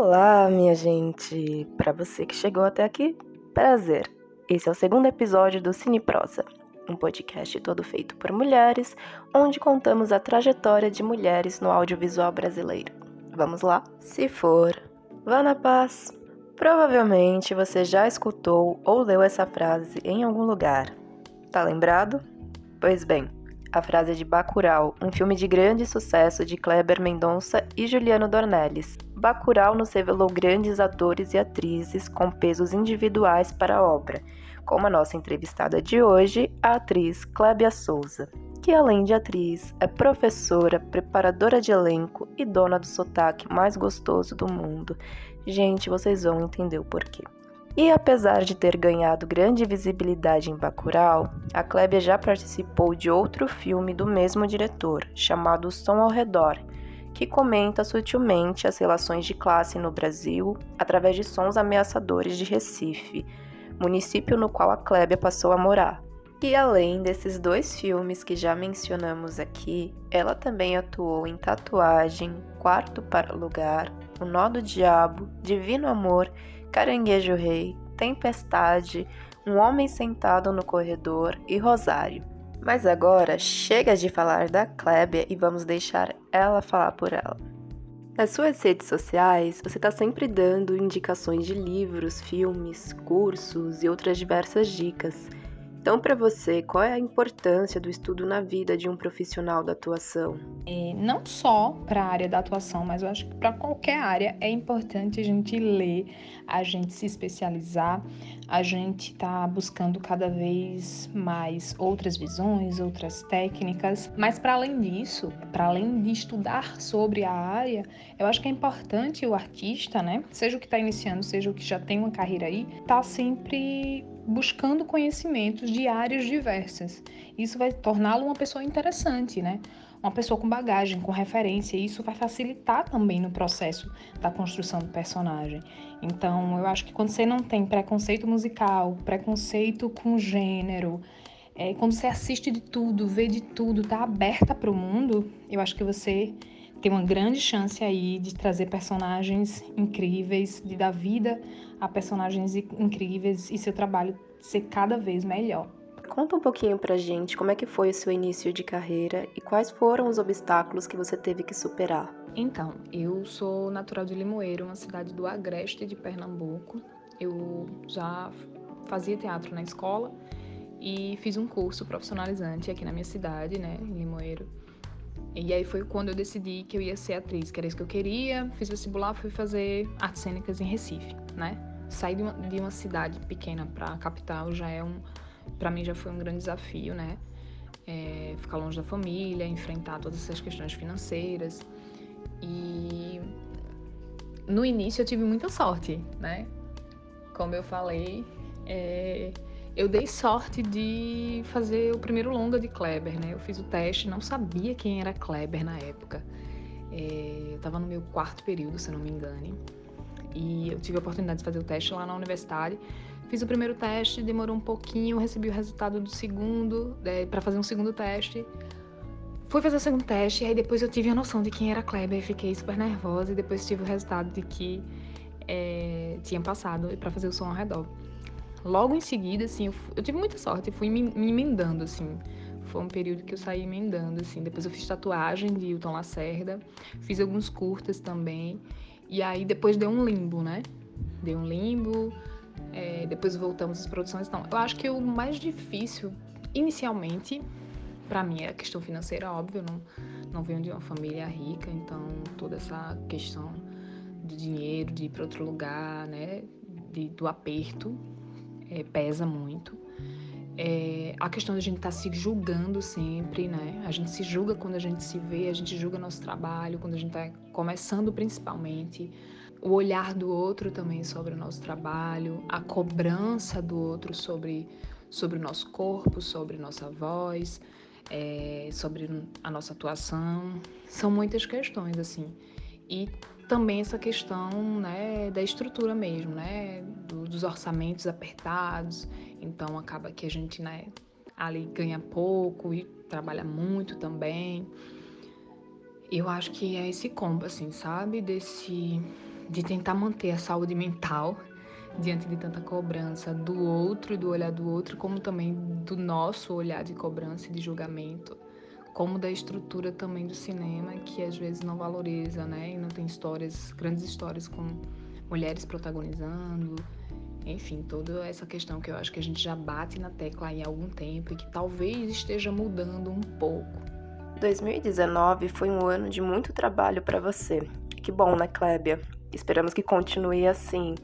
Olá, minha gente! Para você que chegou até aqui, prazer! Esse é o segundo episódio do Cine Prosa, um podcast todo feito por mulheres, onde contamos a trajetória de mulheres no audiovisual brasileiro. Vamos lá? Se for, vá na paz! Provavelmente você já escutou ou leu essa frase em algum lugar. Tá lembrado? Pois bem, a frase de Bacurau, um filme de grande sucesso de Kleber Mendonça e Juliano Dornelles. Bacurau nos revelou grandes atores e atrizes com pesos individuais para a obra, como a nossa entrevistada de hoje, a atriz Clébia Souza, que além de atriz, é professora, preparadora de elenco e dona do sotaque mais gostoso do mundo. Gente, vocês vão entender o porquê. E apesar de ter ganhado grande visibilidade em Bacurau, a Klebia já participou de outro filme do mesmo diretor, chamado Som ao Redor, que comenta sutilmente as relações de classe no Brasil através de sons ameaçadores de Recife, município no qual a Klebia passou a morar. E além desses dois filmes que já mencionamos aqui, ela também atuou em Tatuagem, Quarto para Lugar, O Nó do Diabo, Divino Amor Caranguejo Rei, Tempestade, Um Homem Sentado no Corredor e Rosário. Mas agora chega de falar da Klebia e vamos deixar ela falar por ela. Nas suas redes sociais, você está sempre dando indicações de livros, filmes, cursos e outras diversas dicas. Então, para você, qual é a importância do estudo na vida de um profissional da atuação? É, não só para a área da atuação, mas eu acho que para qualquer área é importante a gente ler, a gente se especializar, a gente tá buscando cada vez mais outras visões, outras técnicas. Mas para além disso, para além de estudar sobre a área, eu acho que é importante o artista, né? Seja o que está iniciando, seja o que já tem uma carreira aí, tá sempre buscando conhecimentos de áreas diversas. Isso vai torná-lo uma pessoa interessante, né? Uma pessoa com bagagem, com referência, e isso vai facilitar também no processo da construção do personagem. Então, eu acho que quando você não tem preconceito musical, preconceito com gênero, é, quando você assiste de tudo, vê de tudo, tá aberta para o mundo, eu acho que você tem uma grande chance aí de trazer personagens incríveis, de dar vida a personagens incríveis e seu trabalho ser cada vez melhor. Conta um pouquinho pra gente como é que foi o seu início de carreira e quais foram os obstáculos que você teve que superar. Então, eu sou natural de Limoeiro, uma cidade do agreste de Pernambuco. Eu já fazia teatro na escola e fiz um curso profissionalizante aqui na minha cidade, né, em Limoeiro. E aí foi quando eu decidi que eu ia ser atriz, que era isso que eu queria. Fiz vestibular, fui fazer artes cênicas em Recife, né? Sair de uma, de uma cidade pequena para a capital já é um, para mim já foi um grande desafio, né? É, ficar longe da família, enfrentar todas essas questões financeiras. E no início eu tive muita sorte, né? Como eu falei, é, eu dei sorte de fazer o primeiro longa de Kleber, né? Eu fiz o teste, não sabia quem era Kleber na época. É, eu estava no meu quarto período, se não me engane. E eu tive a oportunidade de fazer o teste lá na universidade. Fiz o primeiro teste, demorou um pouquinho, recebi o resultado do segundo, é, para fazer um segundo teste. Fui fazer o segundo teste, e aí depois eu tive a noção de quem era Kleber, fiquei super nervosa, e depois tive o resultado de que é, tinha passado para fazer o som ao redor. Logo em seguida, assim, eu, eu tive muita sorte, fui me, me, emendando, assim. Foi um período que eu saí emendando, assim. Depois eu fiz tatuagem de Hilton Lacerda, fiz alguns curtas também. E aí depois deu um limbo, né? Deu um limbo, é, depois voltamos às produções. Então, eu acho que o mais difícil, inicialmente, para mim é a questão financeira, óbvio. Não, não venho de uma família rica, então toda essa questão de dinheiro, de ir para outro lugar, né? De, do aperto, é, pesa muito. É, a questão da gente estar tá se julgando sempre, né? A gente se julga quando a gente se vê, a gente julga nosso trabalho, quando a gente está começando principalmente. O olhar do outro também sobre o nosso trabalho, a cobrança do outro sobre, sobre o nosso corpo, sobre nossa voz, é, sobre a nossa atuação. São muitas questões, assim. E também essa questão né, da estrutura mesmo, né, do, dos orçamentos apertados. Então acaba que a gente né, ali ganha pouco e trabalha muito também. Eu acho que é esse combo, assim, sabe? Desse, de tentar manter a saúde mental diante de tanta cobrança do outro, do olhar do outro, como também do nosso olhar de cobrança e de julgamento, como da estrutura também do cinema, que às vezes não valoriza, né? E não tem histórias, grandes histórias com mulheres protagonizando, enfim, toda essa questão que eu acho que a gente já bate na tecla há algum tempo e que talvez esteja mudando um pouco. 2019 foi um ano de muito trabalho para você. Que bom, né, Clébia? Esperamos que continue assim.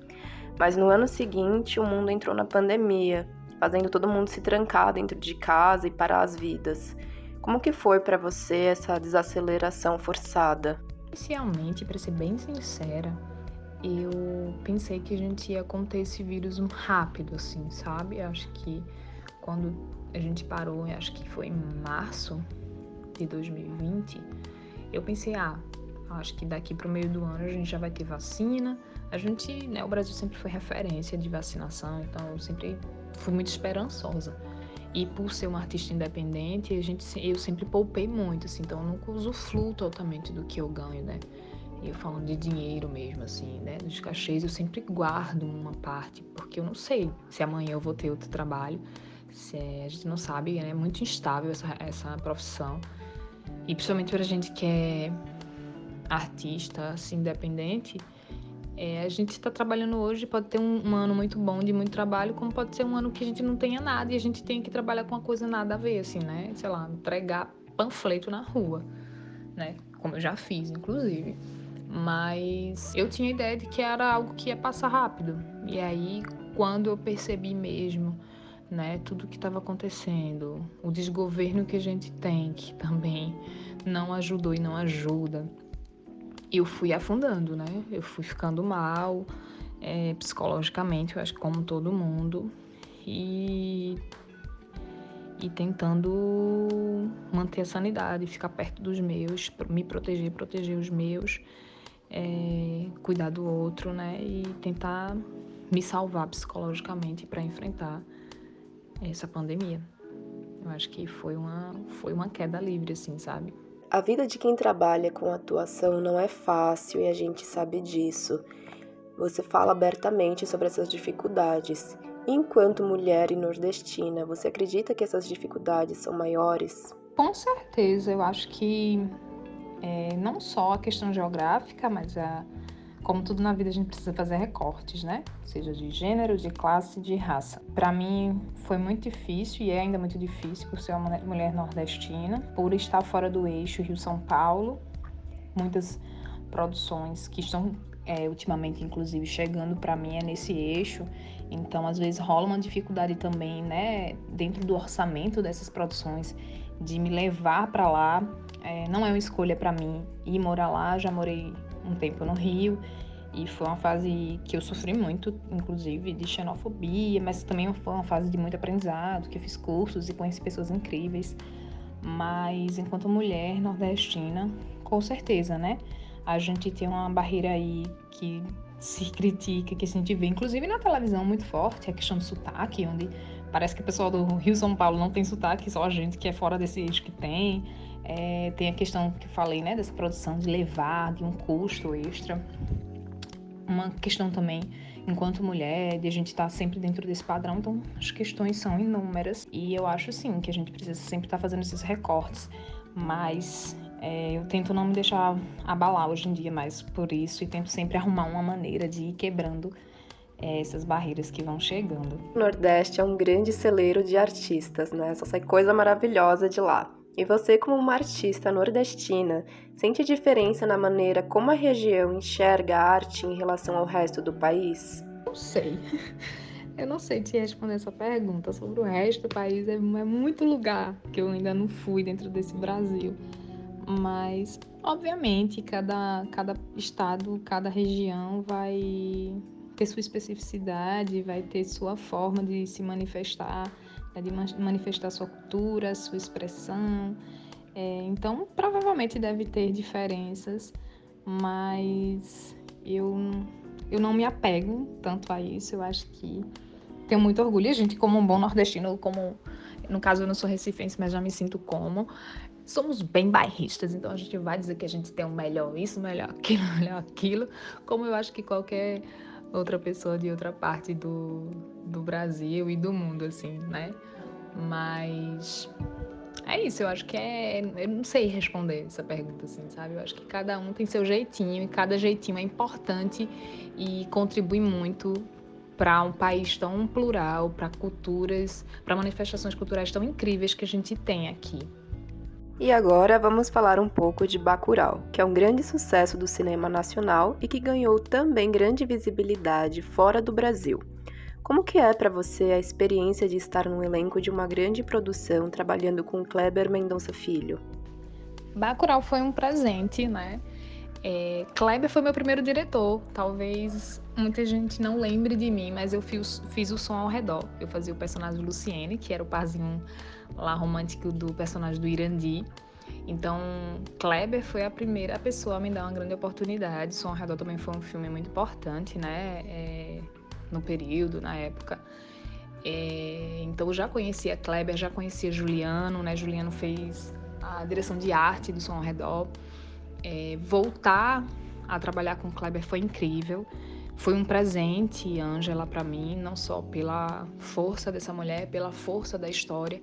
Mas no ano seguinte, o mundo entrou na pandemia, fazendo todo mundo se trancar dentro de casa e parar as vidas. Como que foi para você essa desaceleração forçada? Inicialmente, para ser bem sincera, eu pensei que a gente ia conter esse vírus rápido, assim, sabe? Acho que quando a gente parou, acho que foi em março de 2020, eu pensei, ah, acho que daqui para o meio do ano a gente já vai ter vacina. A gente, né, o Brasil sempre foi referência de vacinação, então eu sempre fui muito esperançosa. E por ser uma artista independente, a gente, eu sempre poupei muito, assim, então eu nunca usufruo totalmente do que eu ganho, né? Eu falando de dinheiro mesmo, assim, né? Dos cachês, eu sempre guardo uma parte, porque eu não sei se amanhã eu vou ter outro trabalho. Se é, a gente não sabe, né? é muito instável essa, essa profissão. E principalmente para a gente que é artista, assim, independente, é, a gente está trabalhando hoje, pode ter um, um, ano muito bom de muito trabalho, como pode ser um ano que a gente não tenha nada e a gente tem que trabalhar com uma coisa nada a ver, assim, né? Sei lá, entregar panfleto na rua, né? Como eu já fiz, inclusive. Mas eu tinha a ideia de que era algo que ia passar rápido. E aí, quando eu percebi mesmo, né, tudo que estava acontecendo, o desgoverno que a gente tem, que também não ajudou e não ajuda, eu fui afundando, né? Eu fui ficando mal é, psicologicamente, eu acho que como todo mundo. E, e tentando manter a sanidade, ficar perto dos meus, me proteger, proteger os meus, é, cuidar do outro, né? E tentar me salvar psicologicamente para enfrentar essa pandemia. Eu acho que foi uma, foi uma queda livre, assim, sabe? A vida de quem trabalha com atuação não é fácil e a gente sabe disso. Você fala abertamente sobre essas dificuldades. Enquanto mulher e nordestina, você acredita que essas dificuldades são maiores? Com certeza, eu acho que é, não só a questão geográfica, mas a como tudo na vida, a gente precisa fazer recortes, né? Seja de gênero, de classe, de raça. Para mim foi muito difícil e é ainda muito difícil por ser uma mulher nordestina, por estar fora do eixo Rio-São Paulo. Muitas produções que estão é, ultimamente, inclusive, chegando para mim é nesse eixo. Então, às vezes rola uma dificuldade também, né, dentro do orçamento dessas produções, de me levar para lá. É, não é uma escolha para mim ir morar lá. Já morei um tempo no Rio e foi uma fase que eu sofri muito, inclusive de xenofobia, mas também foi uma fase de muito aprendizado, que eu fiz cursos e conheci pessoas incríveis. Mas enquanto mulher nordestina, com certeza, né? A gente tem uma barreira aí que se critica, que a gente vê, inclusive na televisão, muito forte, a questão do sotaque, onde parece que o pessoal do Rio São Paulo não tem sotaque, só a gente que é fora desse eixo que tem. É, tem a questão que eu falei, né, dessa produção de levar, de um custo extra. Uma questão também, enquanto mulher, de a gente estar tá sempre dentro desse padrão. Então, as questões são inúmeras. E eu acho, sim, que a gente precisa sempre estar tá fazendo esses recortes. Mas é, eu tento não me deixar abalar hoje em dia mais por isso e tento sempre arrumar uma maneira de ir quebrando é, essas barreiras que vão chegando. O Nordeste é um grande celeiro de artistas, né? Só sai coisa maravilhosa de lá. E você, como uma artista nordestina, sente diferença na maneira como a região enxerga a arte em relação ao resto do país? Não sei. Eu não sei te responder essa pergunta sobre o resto do país. É, é muito lugar que eu ainda não fui dentro desse Brasil. Mas, obviamente, cada, cada estado, cada região vai ter sua especificidade, vai ter sua forma de se manifestar é de manifestar sua cultura, sua expressão. É, então, provavelmente deve ter diferenças, mas eu, eu não me apego tanto a isso. Eu acho que tenho muito orgulho. A gente, como um bom nordestino, como no caso eu não sou recifense, mas já me sinto como. somos bem bairristas, então a gente vai dizer que a gente tem o um melhor isso, melhor aquilo, melhor aquilo, como eu acho que qualquer outra pessoa de outra parte do, do Brasil e do mundo, assim, né? Mas é isso, eu acho que é. Eu não sei responder essa pergunta, assim, sabe? Eu acho que cada um tem seu jeitinho e cada jeitinho é importante e contribui muito para um país tão plural, para culturas, para manifestações culturais tão incríveis que a gente tem aqui. E agora vamos falar um pouco de Bacurau, que é um grande sucesso do cinema nacional e que ganhou também grande visibilidade fora do Brasil. Como que é para você a experiência de estar no elenco de uma grande produção trabalhando com Kleber Mendonça Filho? Bacurau foi um presente, né? É, Kleber foi meu primeiro diretor. Talvez muita gente não lembre de mim, mas eu fiz, fiz o som ao redor. Eu fazia o personagem Luciene, que era o parzinho lá romântico do personagem do Irandi. Então, Kleber foi a primeira pessoa a me dar uma grande oportunidade. Som ao Redor também foi um filme muito importante, né? É, no período, na época. É, então, já conhecia Kleber, já conhecia Juliano, né? Juliano fez a direção de arte do Som ao Redor. É, voltar a trabalhar com Kleber foi incrível. Foi um presente, Ângela, para mim, não só pela força dessa mulher, pela força da história,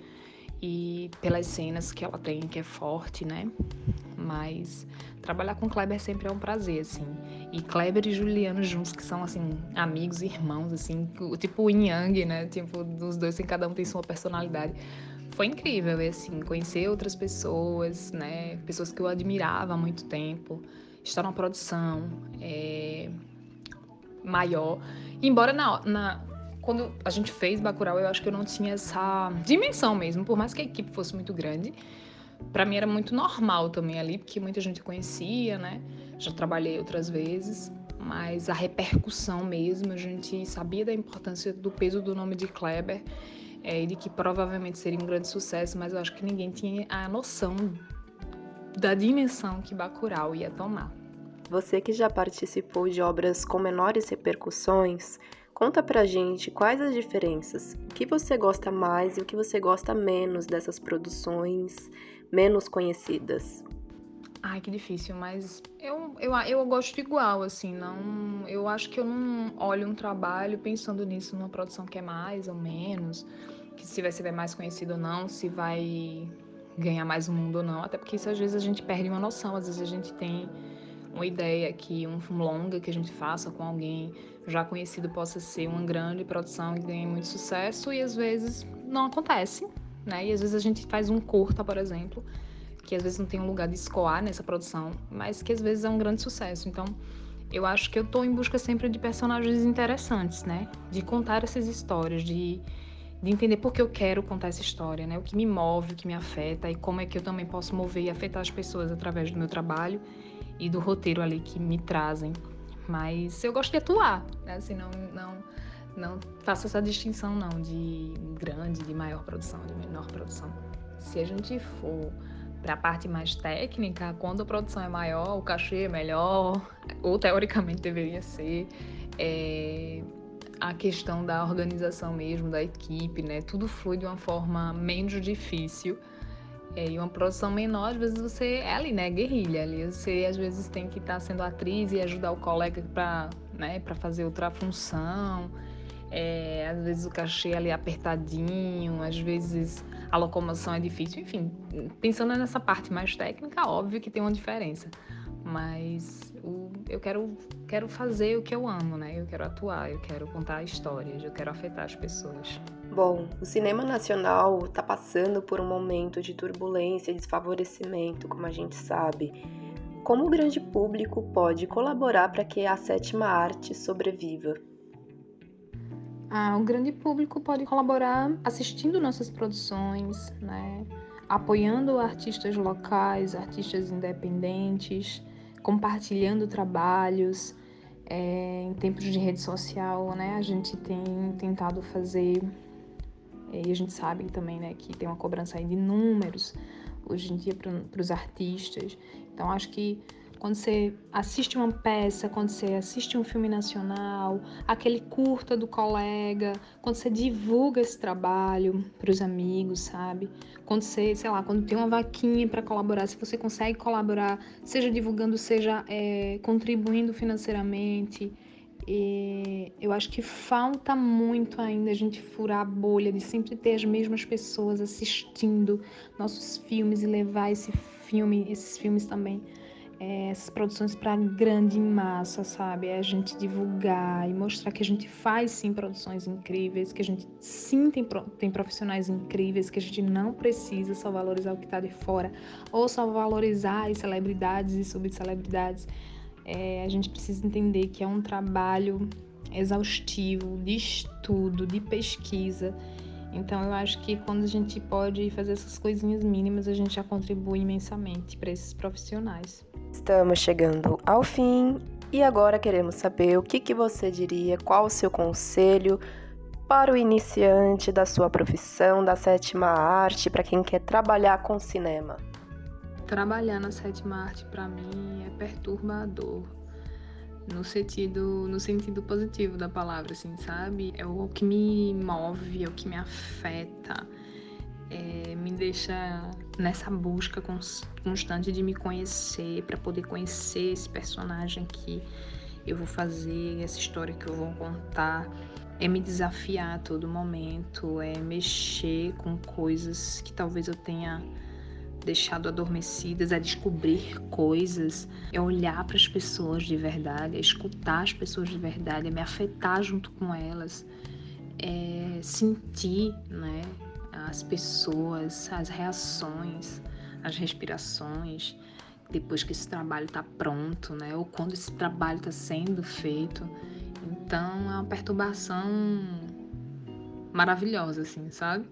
e pelas cenas que ela tem, que é forte, né? Mas trabalhar com Kleber sempre é um prazer, assim. E Kleber e Juliano juntos, que são, assim, amigos irmãos, assim, tipo o Yang, né? Tipo, dos dois, assim, cada um tem sua personalidade. Foi incrível, assim, conhecer outras pessoas, né? Pessoas que eu admirava há muito tempo. Estar numa produção é, maior. Embora na, na quando a gente fez Bacurau, eu acho que eu não tinha essa dimensão mesmo, por mais que a equipe fosse muito grande. Para mim era muito normal também ali, porque muita gente conhecia, né? Já trabalhei outras vezes, mas a repercussão mesmo, a gente sabia da importância do peso do nome de Kleber é, e de que provavelmente seria um grande sucesso, mas eu acho que ninguém tinha a noção da dimensão que Bacurau ia tomar. Você que já participou de obras com menores repercussões, Conta pra gente quais as diferenças, o que você gosta mais e o que você gosta menos dessas produções menos conhecidas. Ai, que difícil, mas eu, eu, eu gosto igual, assim, não. Eu acho que eu não olho um trabalho pensando nisso numa produção que é mais ou menos, que se vai ser mais conhecido ou não, se vai ganhar mais o mundo ou não, até porque isso às vezes a gente perde uma noção, às vezes a gente tem uma ideia que um longa que a gente faça com alguém já conhecido possa ser uma grande produção que ganhe muito sucesso e às vezes não acontece, né? E às vezes a gente faz um curta, por exemplo, que às vezes não tem um lugar de escoar nessa produção, mas que às vezes é um grande sucesso. Então, eu acho que eu estou em busca sempre de personagens interessantes, né? De contar essas histórias, de, de entender por que eu quero contar essa história, né? O que me move, o que me afeta e como é que eu também posso mover e afetar as pessoas através do meu trabalho e do roteiro ali que me trazem. Mas eu gosto de atuar, né? Assim, não, não, não faço essa distinção não de grande, de maior produção, de menor produção. Se a gente for para a parte mais técnica, quando a produção é maior, o cachê é melhor, ou teoricamente deveria ser. É, a questão da organização mesmo, da equipe, né? Tudo flui de uma forma menos difícil é, e uma produção menor, às vezes você é ali, né? Guerrilha. Ali você às vezes tem que estar tá sendo atriz e ajudar o colega para né, fazer outra função. É, às vezes o cachê é ali apertadinho, às vezes a locomoção é difícil. Enfim, pensando nessa parte mais técnica, óbvio que tem uma diferença. Mas o, eu quero, quero fazer o que eu amo, né? Eu quero atuar, eu quero contar histórias, eu quero afetar as pessoas. Bom, o cinema nacional está passando por um momento de turbulência e desfavorecimento, como a gente sabe. Como o grande público pode colaborar para que a sétima arte sobreviva? Ah, o grande público pode colaborar assistindo nossas produções, né? apoiando artistas locais, artistas independentes, compartilhando trabalhos. É, em tempos de rede social, né, a gente tem tentado fazer e a gente sabe também né, que tem uma cobrança aí de números hoje em dia para os artistas. Então, acho que quando você assiste uma peça, quando você assiste um filme nacional, aquele curta do colega, quando você divulga esse trabalho para os amigos, sabe? Quando você, sei lá, quando tem uma vaquinha para colaborar, se você consegue colaborar, seja divulgando, seja é, contribuindo financeiramente. E eu acho que falta muito ainda a gente furar a bolha de sempre ter as mesmas pessoas assistindo nossos filmes e levar esse filme, esses filmes também é, essas produções para grande massa, sabe? É a gente divulgar e mostrar que a gente faz sim produções incríveis, que a gente sim tem, tem profissionais incríveis, que a gente não precisa só valorizar o que está de fora ou só valorizar as celebridades e subcelebridades. É, a gente precisa entender que é um trabalho exaustivo de estudo, de pesquisa. Então eu acho que quando a gente pode fazer essas coisinhas mínimas, a gente já contribui imensamente para esses profissionais. Estamos chegando ao fim e agora queremos saber o que, que você diria, qual o seu conselho para o iniciante da sua profissão, da sétima arte, para quem quer trabalhar com cinema. Trabalhar na sétima arte para mim é perturbador. No sentido, no sentido positivo da palavra, assim, sabe? É o que me move, é o que me afeta é, me deixa nessa busca constante de me conhecer, para poder conhecer esse personagem que eu vou fazer, essa história que eu vou contar. É me desafiar a todo momento, é mexer com coisas que talvez eu tenha deixado adormecidas, é descobrir coisas, é olhar para as pessoas de verdade, é escutar as pessoas de verdade, é me afetar junto com elas, é sentir, né? as pessoas, as reações, as respirações, depois que esse trabalho está pronto, né? Ou quando esse trabalho está sendo feito. Então é uma perturbação maravilhosa, assim, sabe?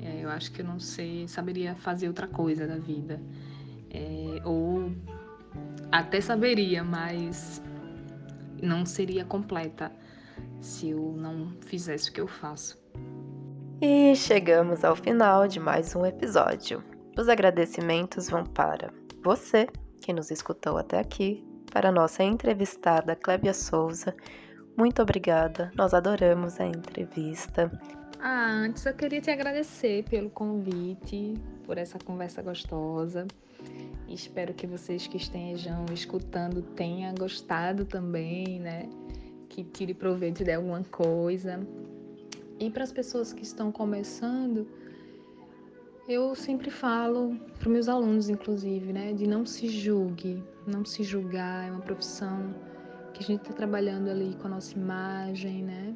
É, eu acho que eu não sei, saberia fazer outra coisa da vida. É, ou até saberia, mas não seria completa se eu não fizesse o que eu faço. E chegamos ao final de mais um episódio. Os agradecimentos vão para você que nos escutou até aqui, para nossa entrevistada Clébia Souza. Muito obrigada, nós adoramos a entrevista. Ah, antes eu queria te agradecer pelo convite, por essa conversa gostosa. Espero que vocês que estejam escutando tenham gostado também, né? Que tire proveito de alguma coisa. E para as pessoas que estão começando, eu sempre falo para meus alunos, inclusive, né, de não se julgue, não se julgar. É uma profissão que a gente está trabalhando ali com a nossa imagem, né,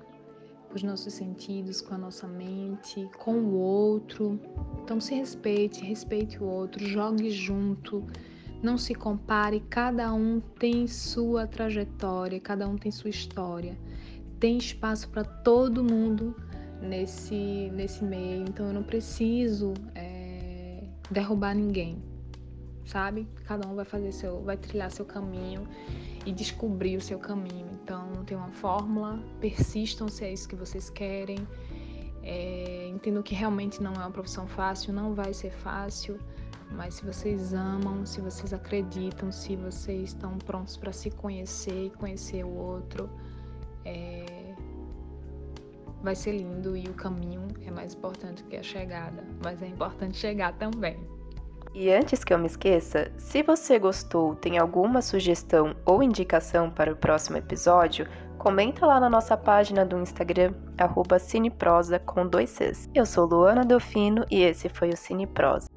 os nossos sentidos, com a nossa mente, com o outro. Então se respeite, respeite o outro, jogue junto, não se compare. Cada um tem sua trajetória, cada um tem sua história. Tem espaço para todo mundo nesse, nesse meio, então eu não preciso é, derrubar ninguém, sabe? Cada um vai fazer seu, vai trilhar seu caminho e descobrir o seu caminho. Então não tem uma fórmula, persistam se é isso que vocês querem. É, entendo que realmente não é uma profissão fácil, não vai ser fácil, mas se vocês amam, se vocês acreditam, se vocês estão prontos para se conhecer e conhecer o outro, é, vai ser lindo e o caminho é mais importante que a chegada, mas é importante chegar também. E antes que eu me esqueça, se você gostou, tem alguma sugestão ou indicação para o próximo episódio, comenta lá na nossa página do Instagram, arroba Cineprosa com dois Cs. Eu sou Luana Delfino e esse foi o Cineprosa.